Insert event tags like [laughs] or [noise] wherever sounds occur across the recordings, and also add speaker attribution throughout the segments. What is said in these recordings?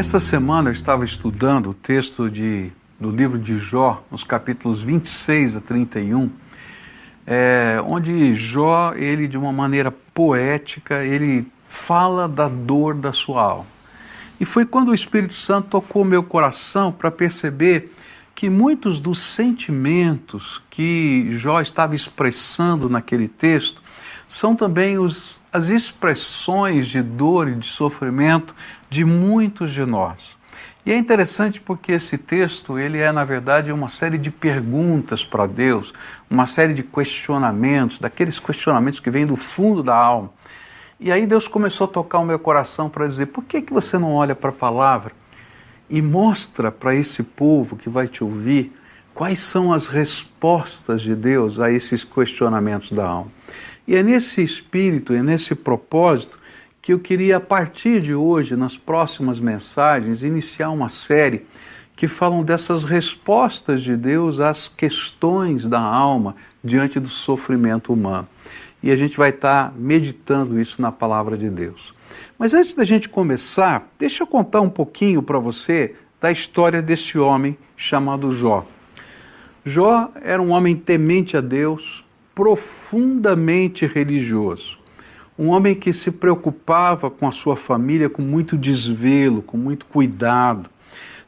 Speaker 1: Esta semana eu estava estudando o texto de, do livro de Jó, nos capítulos 26 a 31, é, onde Jó, ele de uma maneira poética, ele fala da dor da sua alma. E foi quando o Espírito Santo tocou meu coração para perceber que muitos dos sentimentos que Jó estava expressando naquele texto são também os, as expressões de dor e de sofrimento de muitos de nós. E é interessante porque esse texto, ele é na verdade uma série de perguntas para Deus, uma série de questionamentos, daqueles questionamentos que vêm do fundo da alma. E aí Deus começou a tocar o meu coração para dizer: por que, que você não olha para a palavra e mostra para esse povo que vai te ouvir quais são as respostas de Deus a esses questionamentos da alma? E é nesse espírito, é nesse propósito que eu queria, a partir de hoje, nas próximas mensagens, iniciar uma série que falam dessas respostas de Deus às questões da alma diante do sofrimento humano. E a gente vai estar meditando isso na palavra de Deus. Mas antes da gente começar, deixa eu contar um pouquinho para você da história desse homem chamado Jó. Jó era um homem temente a Deus, profundamente religioso. Um homem que se preocupava com a sua família com muito desvelo, com muito cuidado.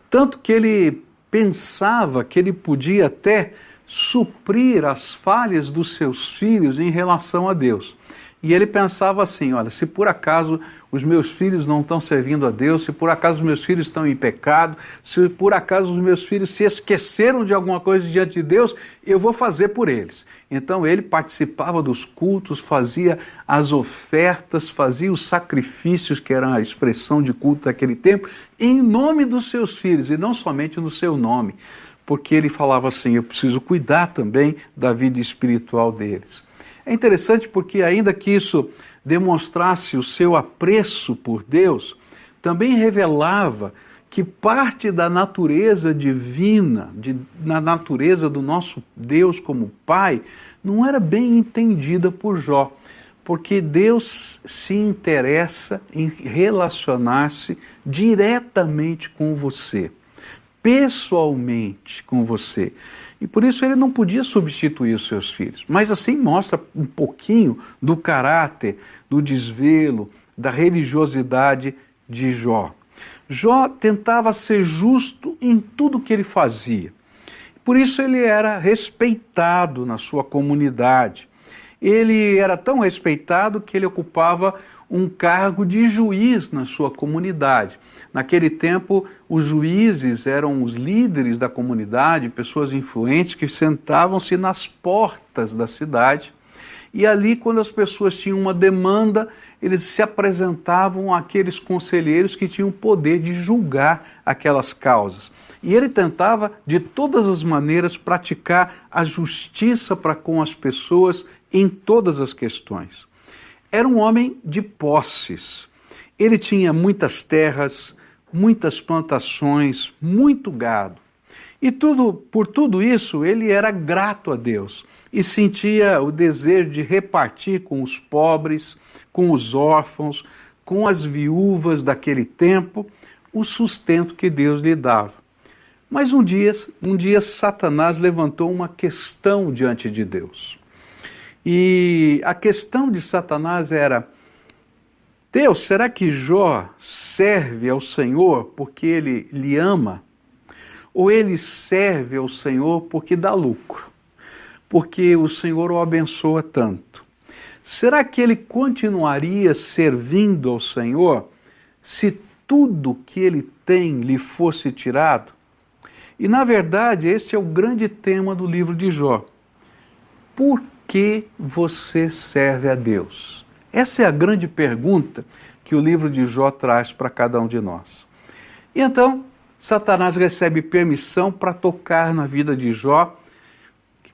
Speaker 1: Tanto que ele pensava que ele podia até suprir as falhas dos seus filhos em relação a Deus. E ele pensava assim: olha, se por acaso os meus filhos não estão servindo a Deus, se por acaso os meus filhos estão em pecado, se por acaso os meus filhos se esqueceram de alguma coisa diante de Deus, eu vou fazer por eles. Então ele participava dos cultos, fazia as ofertas, fazia os sacrifícios, que era a expressão de culto daquele tempo, em nome dos seus filhos e não somente no seu nome, porque ele falava assim: eu preciso cuidar também da vida espiritual deles. É interessante porque, ainda que isso demonstrasse o seu apreço por Deus, também revelava que parte da natureza divina, de, na natureza do nosso Deus como Pai, não era bem entendida por Jó. Porque Deus se interessa em relacionar-se diretamente com você, pessoalmente com você. E por isso ele não podia substituir os seus filhos. Mas assim mostra um pouquinho do caráter, do desvelo, da religiosidade de Jó. Jó tentava ser justo em tudo que ele fazia. Por isso ele era respeitado na sua comunidade. Ele era tão respeitado que ele ocupava um cargo de juiz na sua comunidade. Naquele tempo, os juízes eram os líderes da comunidade, pessoas influentes que sentavam-se nas portas da cidade. E ali, quando as pessoas tinham uma demanda, eles se apresentavam àqueles conselheiros que tinham o poder de julgar aquelas causas. E ele tentava, de todas as maneiras, praticar a justiça para com as pessoas em todas as questões. Era um homem de posses. Ele tinha muitas terras, muitas plantações, muito gado. E tudo, por tudo isso, ele era grato a Deus e sentia o desejo de repartir com os pobres, com os órfãos, com as viúvas daquele tempo, o sustento que Deus lhe dava. Mas um dia, um dia Satanás levantou uma questão diante de Deus. E a questão de Satanás era: Deus, será que Jó serve ao Senhor porque ele lhe ama? Ou ele serve ao Senhor porque dá lucro? Porque o Senhor o abençoa tanto. Será que ele continuaria servindo ao Senhor se tudo que ele tem lhe fosse tirado? E na verdade, esse é o grande tema do livro de Jó. Por que você serve a Deus? Essa é a grande pergunta que o livro de Jó traz para cada um de nós. E então, Satanás recebe permissão para tocar na vida de Jó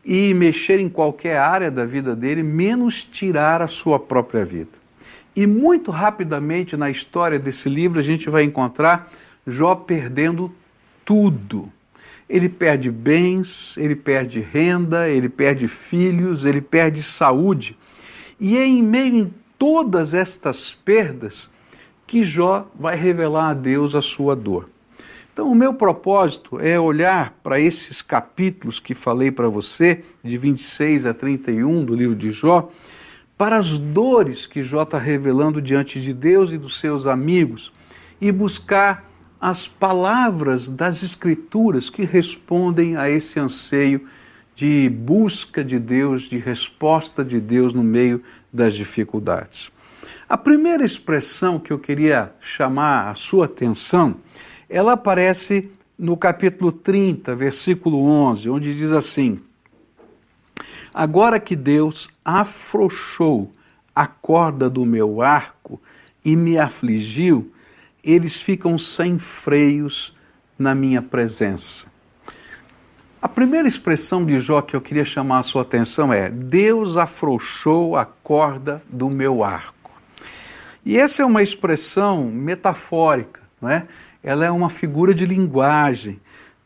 Speaker 1: e mexer em qualquer área da vida dele, menos tirar a sua própria vida. E muito rapidamente na história desse livro a gente vai encontrar Jó perdendo tudo. Ele perde bens, ele perde renda, ele perde filhos, ele perde saúde. E é em meio todas estas perdas que Jó vai revelar a Deus a sua dor. Então, o meu propósito é olhar para esses capítulos que falei para você, de 26 a 31 do livro de Jó, para as dores que Jó está revelando diante de Deus e dos seus amigos, e buscar as palavras das Escrituras que respondem a esse anseio de busca de Deus, de resposta de Deus no meio das dificuldades. A primeira expressão que eu queria chamar a sua atenção, ela aparece no capítulo 30, versículo 11, onde diz assim: Agora que Deus afrouxou a corda do meu arco e me afligiu, eles ficam sem freios na minha presença. A primeira expressão de Jó que eu queria chamar a sua atenção é: Deus afrouxou a corda do meu arco. E essa é uma expressão metafórica, não é? ela é uma figura de linguagem.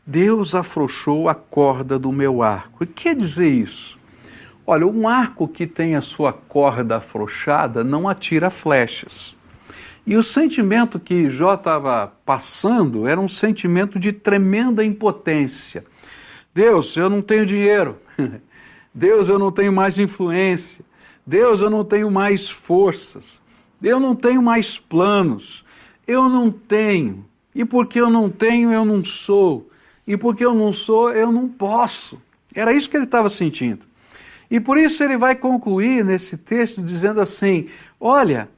Speaker 1: Deus afrouxou a corda do meu arco. O que quer dizer isso? Olha, um arco que tem a sua corda afrouxada não atira flechas. E o sentimento que Jó estava passando era um sentimento de tremenda impotência. Deus, eu não tenho dinheiro. [laughs] Deus, eu não tenho mais influência. Deus, eu não tenho mais forças. Eu não tenho mais planos. Eu não tenho. E porque eu não tenho, eu não sou. E porque eu não sou, eu não posso. Era isso que ele estava sentindo. E por isso ele vai concluir nesse texto dizendo assim: Olha,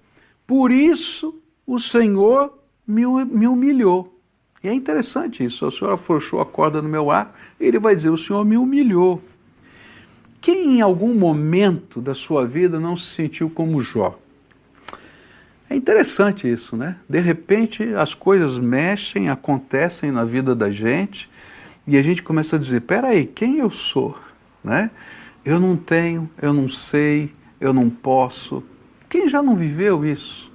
Speaker 1: por isso o Senhor me, humilhou. E é interessante isso. O Senhor afrouxou a corda no meu ar, ele vai dizer: O Senhor me humilhou. Quem em algum momento da sua vida não se sentiu como Jó? É interessante isso, né? De repente as coisas mexem, acontecem na vida da gente e a gente começa a dizer: peraí, quem eu sou? Né? Eu não tenho, eu não sei, eu não posso. Quem já não viveu isso?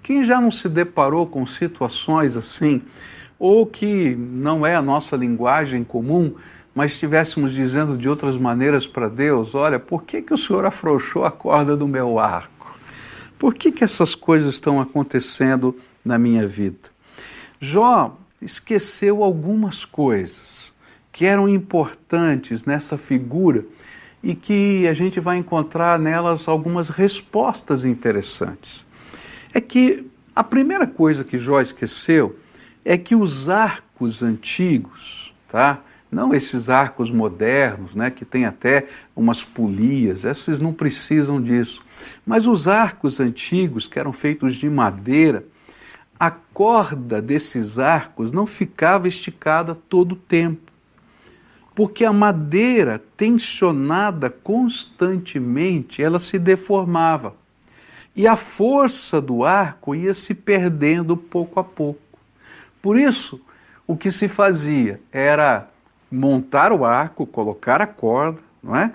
Speaker 1: Quem já não se deparou com situações assim, ou que não é a nossa linguagem comum, mas estivéssemos dizendo de outras maneiras para Deus: olha, por que, que o Senhor afrouxou a corda do meu arco? Por que, que essas coisas estão acontecendo na minha vida? Jó esqueceu algumas coisas que eram importantes nessa figura e que a gente vai encontrar nelas algumas respostas interessantes é que a primeira coisa que Jó esqueceu é que os arcos antigos, tá? não esses arcos modernos, né, que tem até umas polias, esses não precisam disso. Mas os arcos antigos, que eram feitos de madeira, a corda desses arcos não ficava esticada todo o tempo. Porque a madeira tensionada constantemente, ela se deformava. E a força do arco ia se perdendo pouco a pouco. Por isso, o que se fazia era montar o arco, colocar a corda, não é?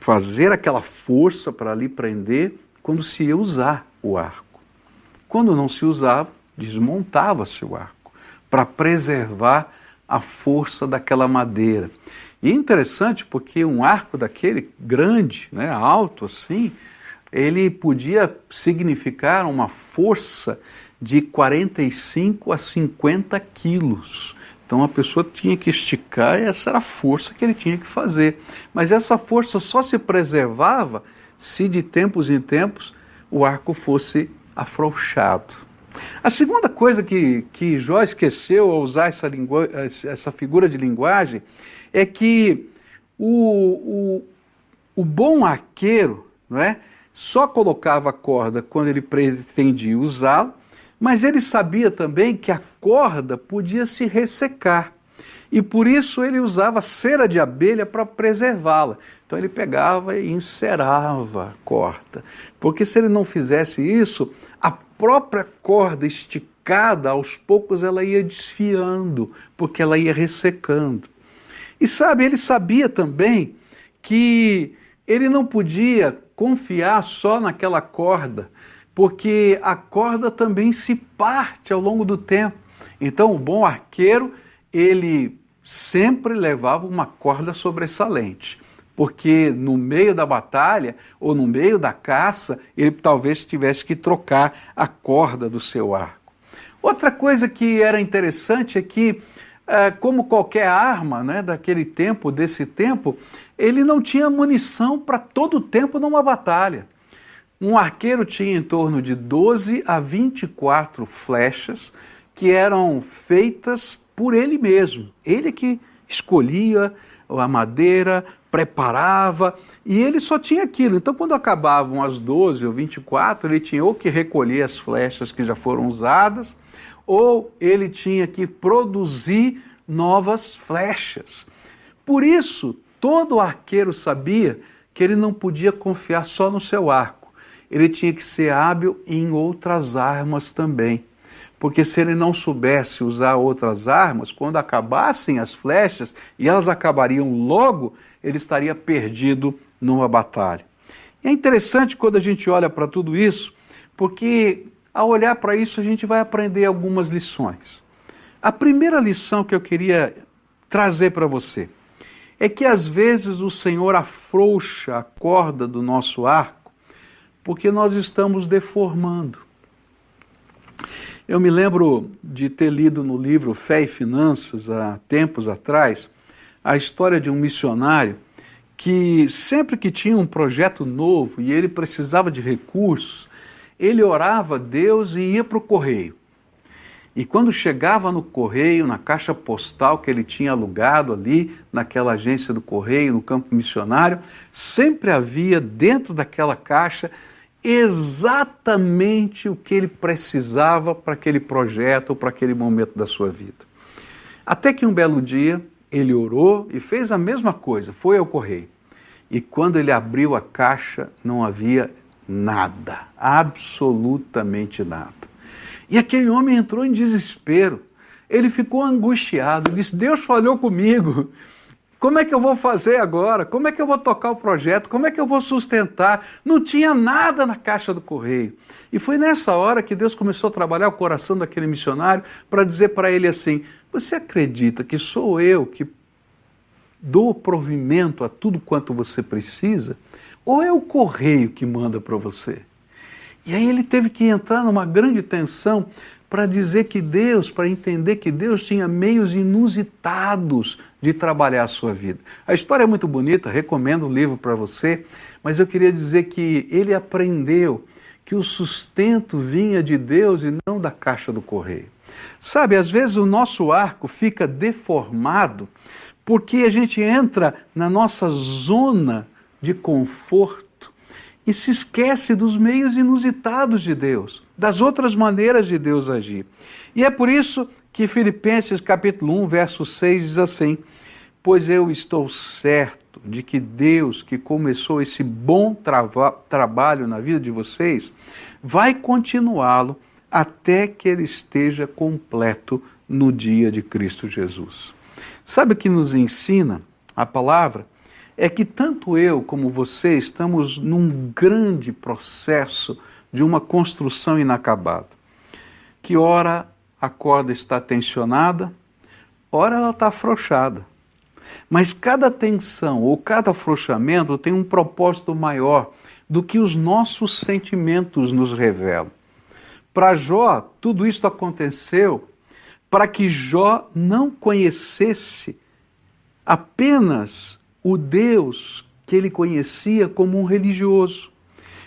Speaker 1: fazer aquela força para ali prender quando se ia usar o arco. Quando não se usava, desmontava-se o arco para preservar a força daquela madeira. E é interessante porque um arco daquele grande, né, alto assim, ele podia significar uma força de 45 a 50 quilos. Então a pessoa tinha que esticar e essa era a força que ele tinha que fazer. Mas essa força só se preservava se de tempos em tempos o arco fosse afrouxado. A segunda coisa que, que Jó esqueceu ao usar essa, essa figura de linguagem é que o, o, o bom arqueiro, não é? só colocava a corda quando ele pretendia usá-la, mas ele sabia também que a corda podia se ressecar. E por isso ele usava cera de abelha para preservá-la. Então ele pegava e encerava a corda. Porque se ele não fizesse isso, a própria corda esticada, aos poucos ela ia desfiando, porque ela ia ressecando. E sabe, ele sabia também que ele não podia confiar só naquela corda, porque a corda também se parte ao longo do tempo. Então, o bom arqueiro, ele sempre levava uma corda sobressalente, porque no meio da batalha ou no meio da caça, ele talvez tivesse que trocar a corda do seu arco. Outra coisa que era interessante é que, é, como qualquer arma né, daquele tempo, desse tempo, ele não tinha munição para todo o tempo numa batalha. Um arqueiro tinha em torno de 12 a 24 flechas que eram feitas por ele mesmo. Ele que escolhia a madeira, preparava, e ele só tinha aquilo. Então, quando acabavam as 12 ou 24, ele tinha ou que recolher as flechas que já foram usadas, ou ele tinha que produzir novas flechas. Por isso, todo arqueiro sabia que ele não podia confiar só no seu arco, ele tinha que ser hábil em outras armas também. Porque se ele não soubesse usar outras armas, quando acabassem as flechas, e elas acabariam logo, ele estaria perdido numa batalha. E é interessante quando a gente olha para tudo isso, porque ao olhar para isso a gente vai aprender algumas lições. A primeira lição que eu queria trazer para você é que às vezes o Senhor afrouxa a corda do nosso arco porque nós estamos deformando. Eu me lembro de ter lido no livro Fé e Finanças, há tempos atrás, a história de um missionário que sempre que tinha um projeto novo e ele precisava de recursos, ele orava a Deus e ia para o correio. E quando chegava no correio, na caixa postal que ele tinha alugado ali, naquela agência do correio, no campo missionário, sempre havia dentro daquela caixa exatamente o que ele precisava para aquele projeto ou para aquele momento da sua vida. Até que um belo dia ele orou e fez a mesma coisa, foi ao correio. E quando ele abriu a caixa, não havia nada, absolutamente nada. E aquele homem entrou em desespero. Ele ficou angustiado, disse: Deus falhou comigo. Como é que eu vou fazer agora? Como é que eu vou tocar o projeto? Como é que eu vou sustentar? Não tinha nada na caixa do correio. E foi nessa hora que Deus começou a trabalhar o coração daquele missionário para dizer para ele assim: Você acredita que sou eu que dou provimento a tudo quanto você precisa, ou é o correio que manda para você? E aí ele teve que entrar numa grande tensão para dizer que Deus, para entender que Deus tinha meios inusitados de trabalhar a sua vida. A história é muito bonita, recomendo o livro para você, mas eu queria dizer que ele aprendeu que o sustento vinha de Deus e não da caixa do correio. Sabe, às vezes o nosso arco fica deformado porque a gente entra na nossa zona de conforto e se esquece dos meios inusitados de Deus, das outras maneiras de Deus agir. E é por isso que Filipenses capítulo 1, verso 6 diz assim: Pois eu estou certo de que Deus, que começou esse bom trava- trabalho na vida de vocês, vai continuá-lo até que ele esteja completo no dia de Cristo Jesus. Sabe o que nos ensina a palavra? É que tanto eu como você estamos num grande processo de uma construção inacabada. Que ora a corda está tensionada, ora ela está afrouxada. Mas cada tensão ou cada afrouxamento tem um propósito maior do que os nossos sentimentos nos revelam. Para Jó, tudo isso aconteceu para que Jó não conhecesse apenas o Deus que ele conhecia como um religioso,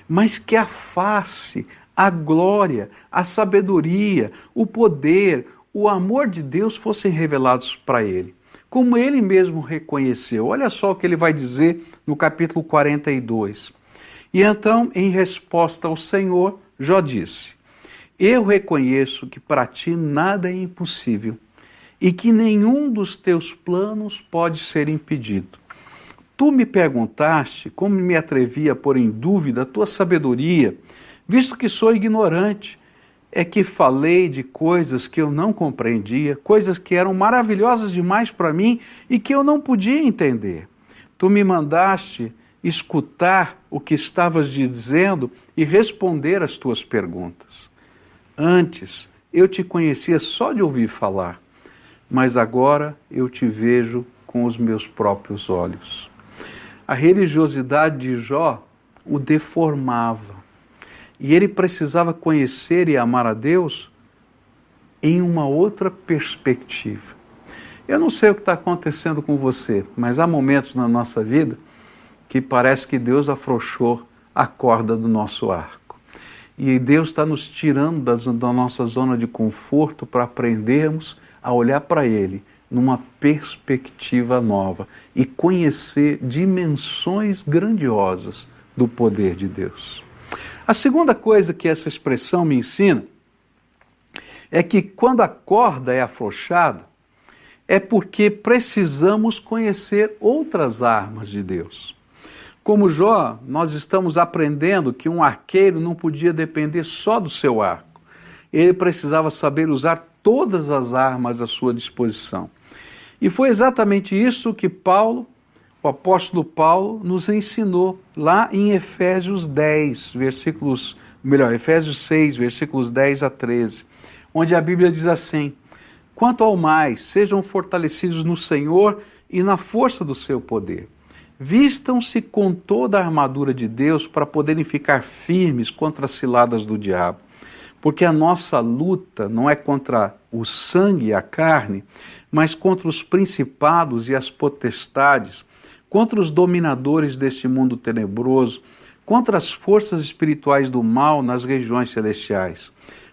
Speaker 1: mas que a face, a glória, a sabedoria, o poder, o amor de Deus fossem revelados para ele. Como ele mesmo reconheceu. Olha só o que ele vai dizer no capítulo 42. E então, em resposta ao Senhor, Jó disse: Eu reconheço que para ti nada é impossível e que nenhum dos teus planos pode ser impedido. Tu me perguntaste como me atrevi a pôr em dúvida a tua sabedoria, visto que sou ignorante. É que falei de coisas que eu não compreendia, coisas que eram maravilhosas demais para mim e que eu não podia entender. Tu me mandaste escutar o que estavas dizendo e responder às tuas perguntas. Antes, eu te conhecia só de ouvir falar, mas agora eu te vejo com os meus próprios olhos. A religiosidade de Jó o deformava. E ele precisava conhecer e amar a Deus em uma outra perspectiva. Eu não sei o que está acontecendo com você, mas há momentos na nossa vida que parece que Deus afrouxou a corda do nosso arco. E Deus está nos tirando da nossa zona de conforto para aprendermos a olhar para Ele numa perspectiva nova e conhecer dimensões grandiosas do poder de Deus. A segunda coisa que essa expressão me ensina é que quando a corda é afrouxada, é porque precisamos conhecer outras armas de Deus. Como Jó, nós estamos aprendendo que um arqueiro não podia depender só do seu arco. Ele precisava saber usar todas as armas à sua disposição. E foi exatamente isso que Paulo o apóstolo Paulo nos ensinou lá em Efésios 10, versículos, melhor, Efésios 6, versículos 10 a 13, onde a Bíblia diz assim: Quanto ao mais, sejam fortalecidos no Senhor e na força do seu poder. Vistam-se com toda a armadura de Deus para poderem ficar firmes contra as ciladas do diabo. Porque a nossa luta não é contra o sangue e a carne, mas contra os principados e as potestades contra os dominadores deste mundo tenebroso, contra as forças espirituais do mal nas regiões celestiais.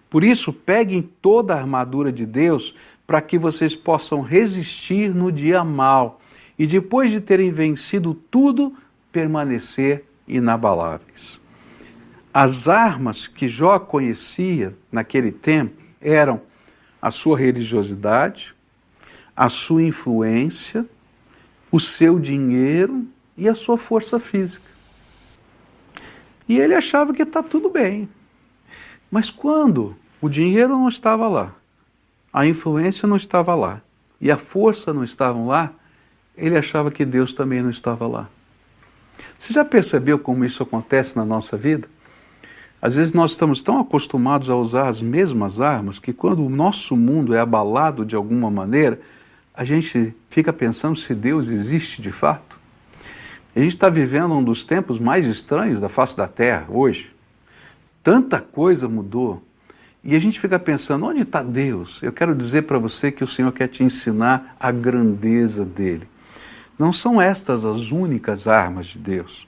Speaker 1: Por isso, peguem toda a armadura de Deus para que vocês possam resistir no dia mal e, depois de terem vencido tudo, permanecer inabaláveis. As armas que Jó conhecia naquele tempo eram a sua religiosidade, a sua influência, o seu dinheiro e a sua força física. E ele achava que está tudo bem. Mas quando o dinheiro não estava lá, a influência não estava lá e a força não estavam lá, ele achava que Deus também não estava lá. Você já percebeu como isso acontece na nossa vida? Às vezes nós estamos tão acostumados a usar as mesmas armas que quando o nosso mundo é abalado de alguma maneira, a gente fica pensando se Deus existe de fato. A gente está vivendo um dos tempos mais estranhos da face da Terra hoje. Tanta coisa mudou. E a gente fica pensando, onde está Deus? Eu quero dizer para você que o Senhor quer te ensinar a grandeza dele. Não são estas as únicas armas de Deus.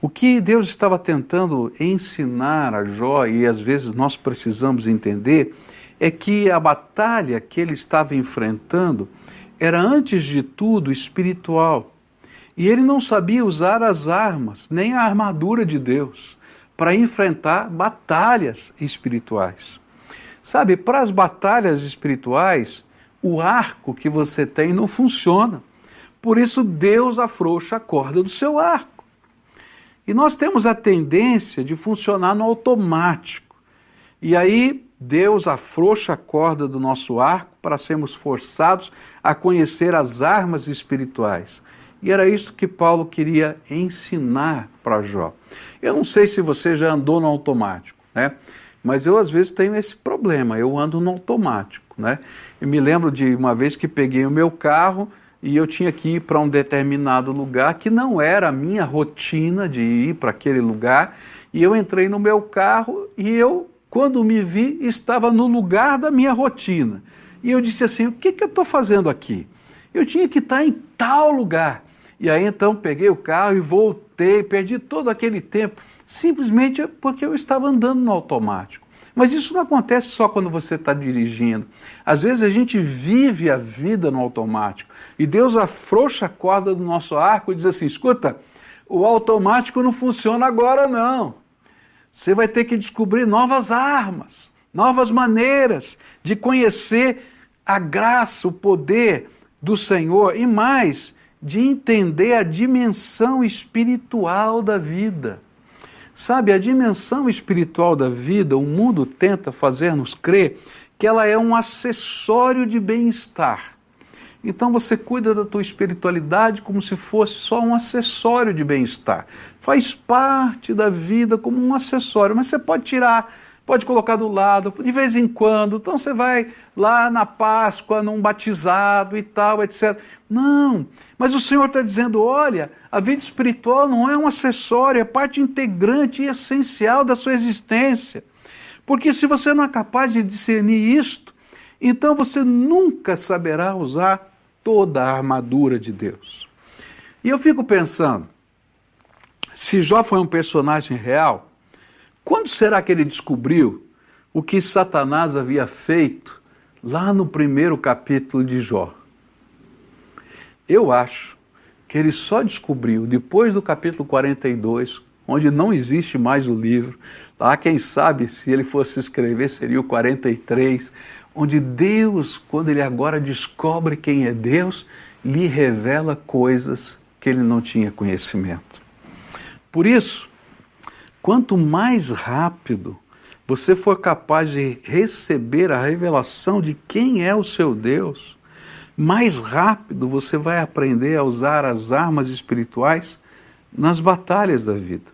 Speaker 1: O que Deus estava tentando ensinar a Jó, e às vezes nós precisamos entender, é que a batalha que ele estava enfrentando era, antes de tudo, espiritual. E ele não sabia usar as armas, nem a armadura de Deus, para enfrentar batalhas espirituais. Sabe, para as batalhas espirituais, o arco que você tem não funciona. Por isso, Deus afrouxa a corda do seu arco. E nós temos a tendência de funcionar no automático. E aí Deus afrouxa a corda do nosso arco para sermos forçados a conhecer as armas espirituais. E era isso que Paulo queria ensinar para Jó. Eu não sei se você já andou no automático, né? Mas eu às vezes tenho esse problema, eu ando no automático, né? Eu me lembro de uma vez que peguei o meu carro e eu tinha que ir para um determinado lugar que não era a minha rotina de ir para aquele lugar, e eu entrei no meu carro e eu quando me vi, estava no lugar da minha rotina. E eu disse assim: o que, que eu estou fazendo aqui? Eu tinha que estar em tal lugar. E aí então peguei o carro e voltei, perdi todo aquele tempo, simplesmente porque eu estava andando no automático. Mas isso não acontece só quando você está dirigindo. Às vezes a gente vive a vida no automático. E Deus afrouxa a corda do nosso arco e diz assim: escuta, o automático não funciona agora não. Você vai ter que descobrir novas armas, novas maneiras de conhecer a graça, o poder do Senhor e mais, de entender a dimensão espiritual da vida. Sabe, a dimensão espiritual da vida, o mundo tenta fazer-nos crer que ela é um acessório de bem-estar. Então você cuida da tua espiritualidade como se fosse só um acessório de bem-estar. Faz parte da vida como um acessório, mas você pode tirar, pode colocar do lado, de vez em quando. Então você vai lá na Páscoa, num batizado e tal, etc. Não, mas o Senhor está dizendo: olha, a vida espiritual não é um acessório, é parte integrante e essencial da sua existência. Porque se você não é capaz de discernir isto, então você nunca saberá usar toda a armadura de Deus. E eu fico pensando, se Jó foi um personagem real, quando será que ele descobriu o que Satanás havia feito lá no primeiro capítulo de Jó? Eu acho que ele só descobriu depois do capítulo 42, onde não existe mais o livro. Lá, quem sabe, se ele fosse escrever, seria o 43, onde Deus, quando ele agora descobre quem é Deus, lhe revela coisas que ele não tinha conhecimento. Por isso, quanto mais rápido você for capaz de receber a revelação de quem é o seu Deus, mais rápido você vai aprender a usar as armas espirituais nas batalhas da vida.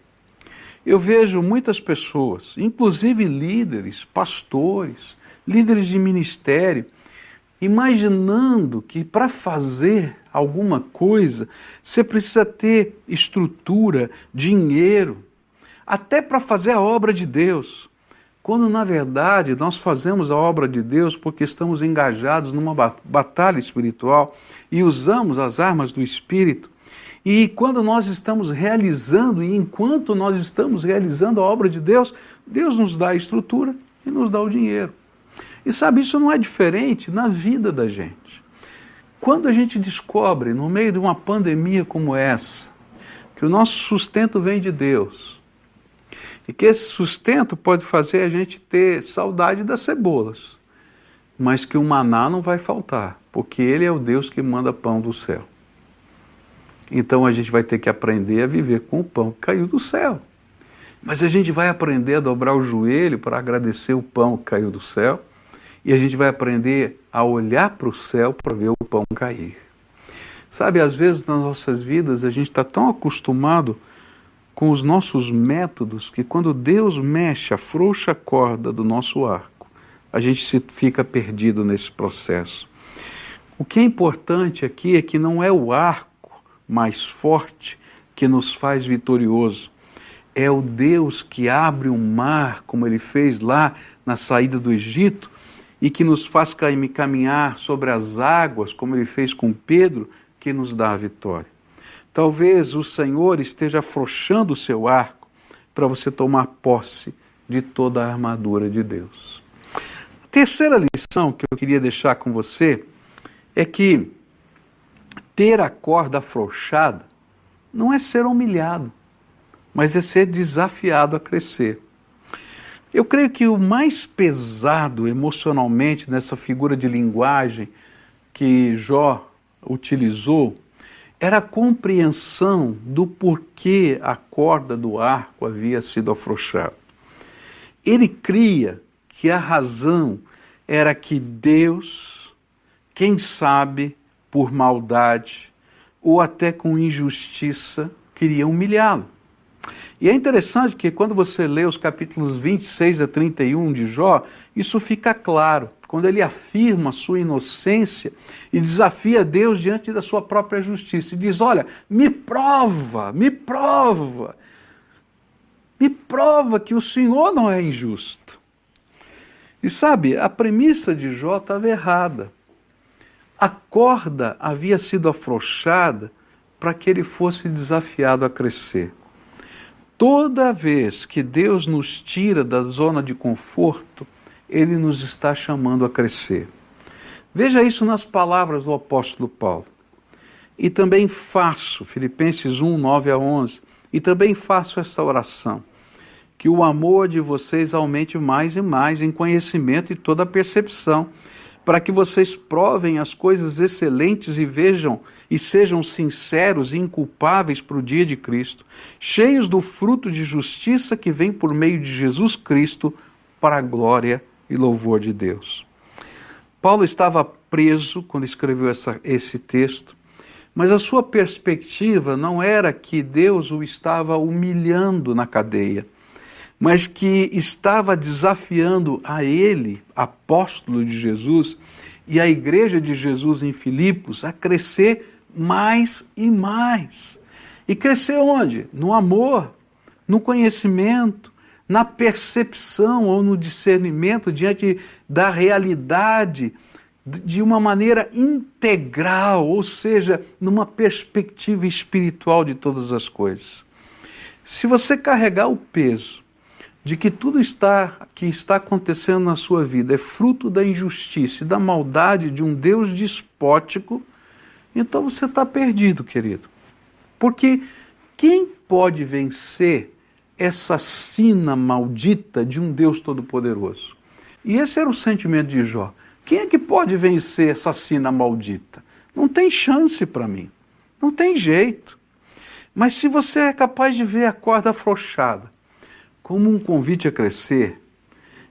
Speaker 1: Eu vejo muitas pessoas, inclusive líderes, pastores, líderes de ministério, imaginando que para fazer alguma coisa você precisa ter estrutura, dinheiro, até para fazer a obra de Deus. Quando na verdade nós fazemos a obra de Deus porque estamos engajados numa batalha espiritual e usamos as armas do Espírito. E quando nós estamos realizando, e enquanto nós estamos realizando a obra de Deus, Deus nos dá a estrutura e nos dá o dinheiro. E sabe, isso não é diferente na vida da gente. Quando a gente descobre, no meio de uma pandemia como essa, que o nosso sustento vem de Deus, e que esse sustento pode fazer a gente ter saudade das cebolas, mas que o maná não vai faltar, porque Ele é o Deus que manda pão do céu. Então a gente vai ter que aprender a viver com o pão que caiu do céu. Mas a gente vai aprender a dobrar o joelho para agradecer o pão que caiu do céu, e a gente vai aprender a olhar para o céu para ver o pão cair. Sabe, às vezes nas nossas vidas a gente está tão acostumado com os nossos métodos que quando Deus mexe a frouxa corda do nosso arco, a gente se fica perdido nesse processo. O que é importante aqui é que não é o arco mais forte que nos faz vitorioso, é o Deus que abre o mar, como ele fez lá na saída do Egito, e que nos faz caminhar sobre as águas, como ele fez com Pedro, que nos dá a vitória. Talvez o Senhor esteja afrouxando o seu arco para você tomar posse de toda a armadura de Deus. A terceira lição que eu queria deixar com você é que ter a corda afrouxada não é ser humilhado, mas é ser desafiado a crescer. Eu creio que o mais pesado emocionalmente nessa figura de linguagem que Jó utilizou era a compreensão do porquê a corda do arco havia sido afrouxada. Ele cria que a razão era que Deus, quem sabe por maldade ou até com injustiça, queria humilhá-lo. E é interessante que quando você lê os capítulos 26 a 31 de Jó, isso fica claro quando ele afirma sua inocência e desafia Deus diante da sua própria justiça e diz: Olha, me prova, me prova, me prova que o Senhor não é injusto. E sabe, a premissa de Jó estava errada. A corda havia sido afrouxada para que ele fosse desafiado a crescer. Toda vez que Deus nos tira da zona de conforto, ele nos está chamando a crescer. Veja isso nas palavras do apóstolo Paulo. E também faço, Filipenses 1, 9 a 11, e também faço esta oração, que o amor de vocês aumente mais e mais em conhecimento e toda percepção, para que vocês provem as coisas excelentes e vejam e sejam sinceros e inculpáveis para o dia de Cristo, cheios do fruto de justiça que vem por meio de Jesus Cristo para a glória e louvor de Deus. Paulo estava preso quando escreveu essa, esse texto, mas a sua perspectiva não era que Deus o estava humilhando na cadeia, mas que estava desafiando a ele, apóstolo de Jesus, e a igreja de Jesus em Filipos a crescer mais e mais. E crescer onde? No amor, no conhecimento, na percepção ou no discernimento diante da realidade de uma maneira integral, ou seja, numa perspectiva espiritual de todas as coisas. Se você carregar o peso de que tudo está que está acontecendo na sua vida é fruto da injustiça e da maldade de um Deus despótico, então você está perdido, querido. Porque quem pode vencer essa sina maldita de um Deus todo-poderoso? E esse era o sentimento de Jó. Quem é que pode vencer essa sina maldita? Não tem chance para mim. Não tem jeito. Mas se você é capaz de ver a corda afrouxada como um convite a crescer,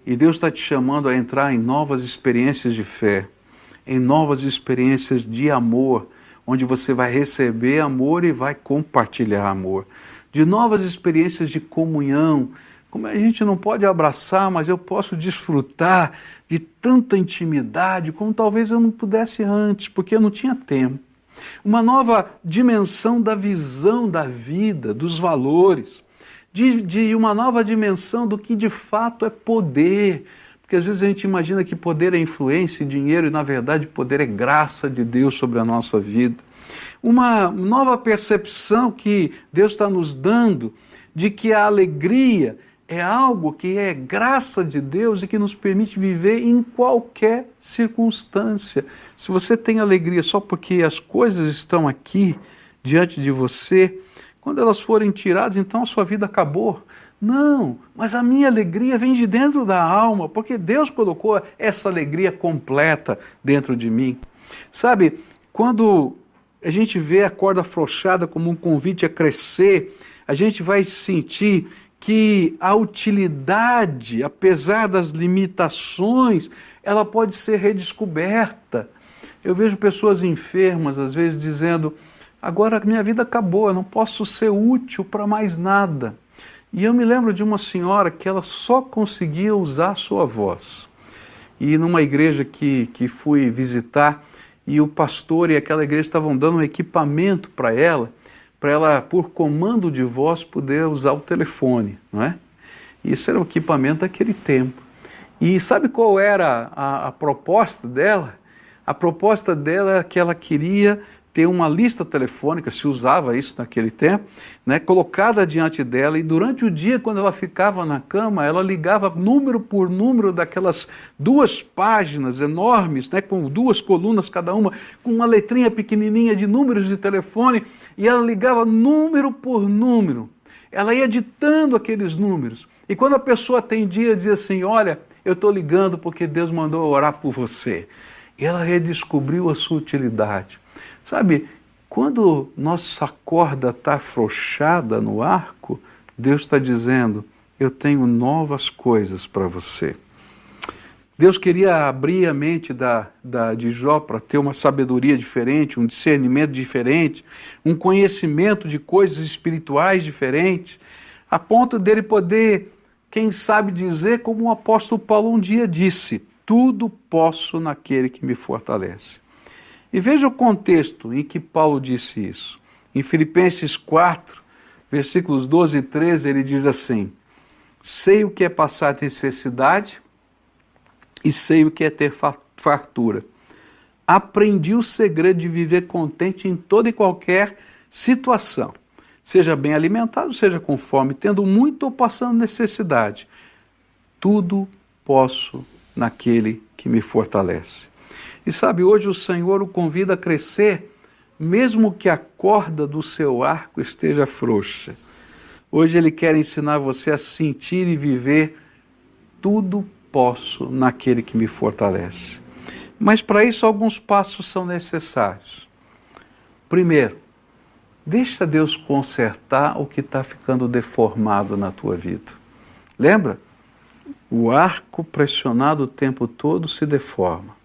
Speaker 1: e Deus está te chamando a entrar em novas experiências de fé, em novas experiências de amor, onde você vai receber amor e vai compartilhar amor, de novas experiências de comunhão, como a gente não pode abraçar, mas eu posso desfrutar de tanta intimidade como talvez eu não pudesse antes, porque eu não tinha tempo. Uma nova dimensão da visão da vida, dos valores, de, de uma nova dimensão do que de fato é poder. Porque às vezes a gente imagina que poder é influência e dinheiro, e na verdade poder é graça de Deus sobre a nossa vida. Uma nova percepção que Deus está nos dando de que a alegria é algo que é graça de Deus e que nos permite viver em qualquer circunstância. Se você tem alegria só porque as coisas estão aqui diante de você, quando elas forem tiradas, então a sua vida acabou. Não, mas a minha alegria vem de dentro da alma, porque Deus colocou essa alegria completa dentro de mim. Sabe, quando a gente vê a corda afrouxada como um convite a crescer, a gente vai sentir que a utilidade, apesar das limitações, ela pode ser redescoberta. Eu vejo pessoas enfermas, às vezes, dizendo: agora minha vida acabou, eu não posso ser útil para mais nada. E eu me lembro de uma senhora que ela só conseguia usar a sua voz. E numa igreja que, que fui visitar, e o pastor e aquela igreja estavam dando um equipamento para ela para ela, por comando de voz, poder usar o telefone, não é? Isso era o equipamento daquele tempo. E sabe qual era a, a proposta dela? A proposta dela era que ela queria ter uma lista telefônica, se usava isso naquele tempo, né, colocada diante dela, e durante o dia, quando ela ficava na cama, ela ligava número por número daquelas duas páginas enormes, né, com duas colunas cada uma, com uma letrinha pequenininha de números de telefone, e ela ligava número por número. Ela ia ditando aqueles números. E quando a pessoa atendia, dizia assim: Olha, eu estou ligando porque Deus mandou orar por você. E ela redescobriu a sua utilidade. Sabe, quando nossa corda está afrouxada no arco, Deus está dizendo: Eu tenho novas coisas para você. Deus queria abrir a mente da, da, de Jó para ter uma sabedoria diferente, um discernimento diferente, um conhecimento de coisas espirituais diferentes, a ponto dele poder, quem sabe, dizer como o apóstolo Paulo um dia disse: Tudo posso naquele que me fortalece. E veja o contexto em que Paulo disse isso. Em Filipenses 4, versículos 12 e 13, ele diz assim: Sei o que é passar necessidade e sei o que é ter fartura. Aprendi o segredo de viver contente em toda e qualquer situação, seja bem alimentado, seja com fome, tendo muito ou passando necessidade. Tudo posso naquele que me fortalece. E sabe, hoje o Senhor o convida a crescer, mesmo que a corda do seu arco esteja frouxa. Hoje Ele quer ensinar você a sentir e viver tudo posso naquele que me fortalece. Mas para isso alguns passos são necessários. Primeiro, deixa Deus consertar o que está ficando deformado na tua vida. Lembra? O arco pressionado o tempo todo se deforma.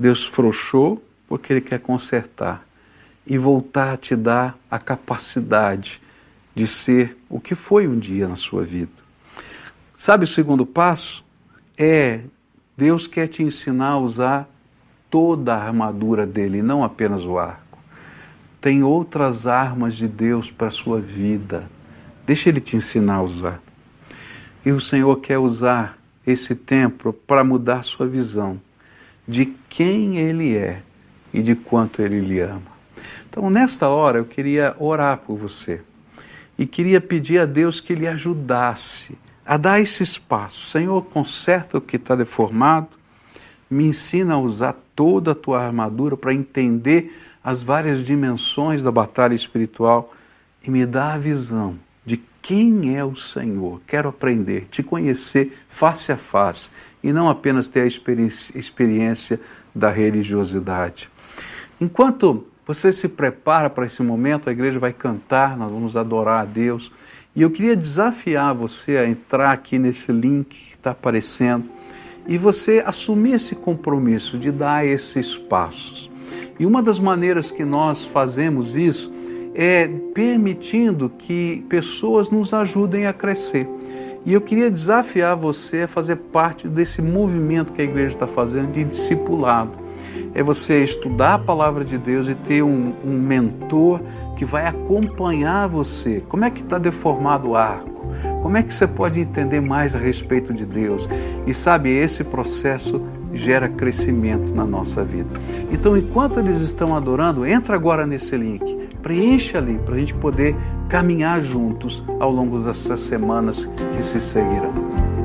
Speaker 1: Deus frouxou porque Ele quer consertar e voltar a te dar a capacidade de ser o que foi um dia na sua vida. Sabe o segundo passo? É Deus quer te ensinar a usar toda a armadura dele, não apenas o arco. Tem outras armas de Deus para a sua vida. Deixa ele te ensinar a usar. E o Senhor quer usar esse tempo para mudar sua visão de quem Ele é e de quanto Ele lhe ama. Então, nesta hora, eu queria orar por você e queria pedir a Deus que Ele ajudasse a dar esse espaço. Senhor, conserta o que está deformado, me ensina a usar toda a tua armadura para entender as várias dimensões da batalha espiritual e me dá a visão de quem é o Senhor. Quero aprender, te conhecer face a face e não apenas ter a experiência, da religiosidade. Enquanto você se prepara para esse momento, a igreja vai cantar, nós vamos adorar a Deus. E eu queria desafiar você a entrar aqui nesse link que está aparecendo e você assumir esse compromisso de dar esses passos. E uma das maneiras que nós fazemos isso é permitindo que pessoas nos ajudem a crescer. E eu queria desafiar você a fazer parte desse movimento que a igreja está fazendo de discipulado. É você estudar a palavra de Deus e ter um, um mentor que vai acompanhar você. Como é que está deformado o arco? Como é que você pode entender mais a respeito de Deus? E sabe, esse processo gera crescimento na nossa vida. Então, enquanto eles estão adorando, entra agora nesse link, preencha ali para a gente poder caminhar juntos ao longo dessas semanas que se seguirão.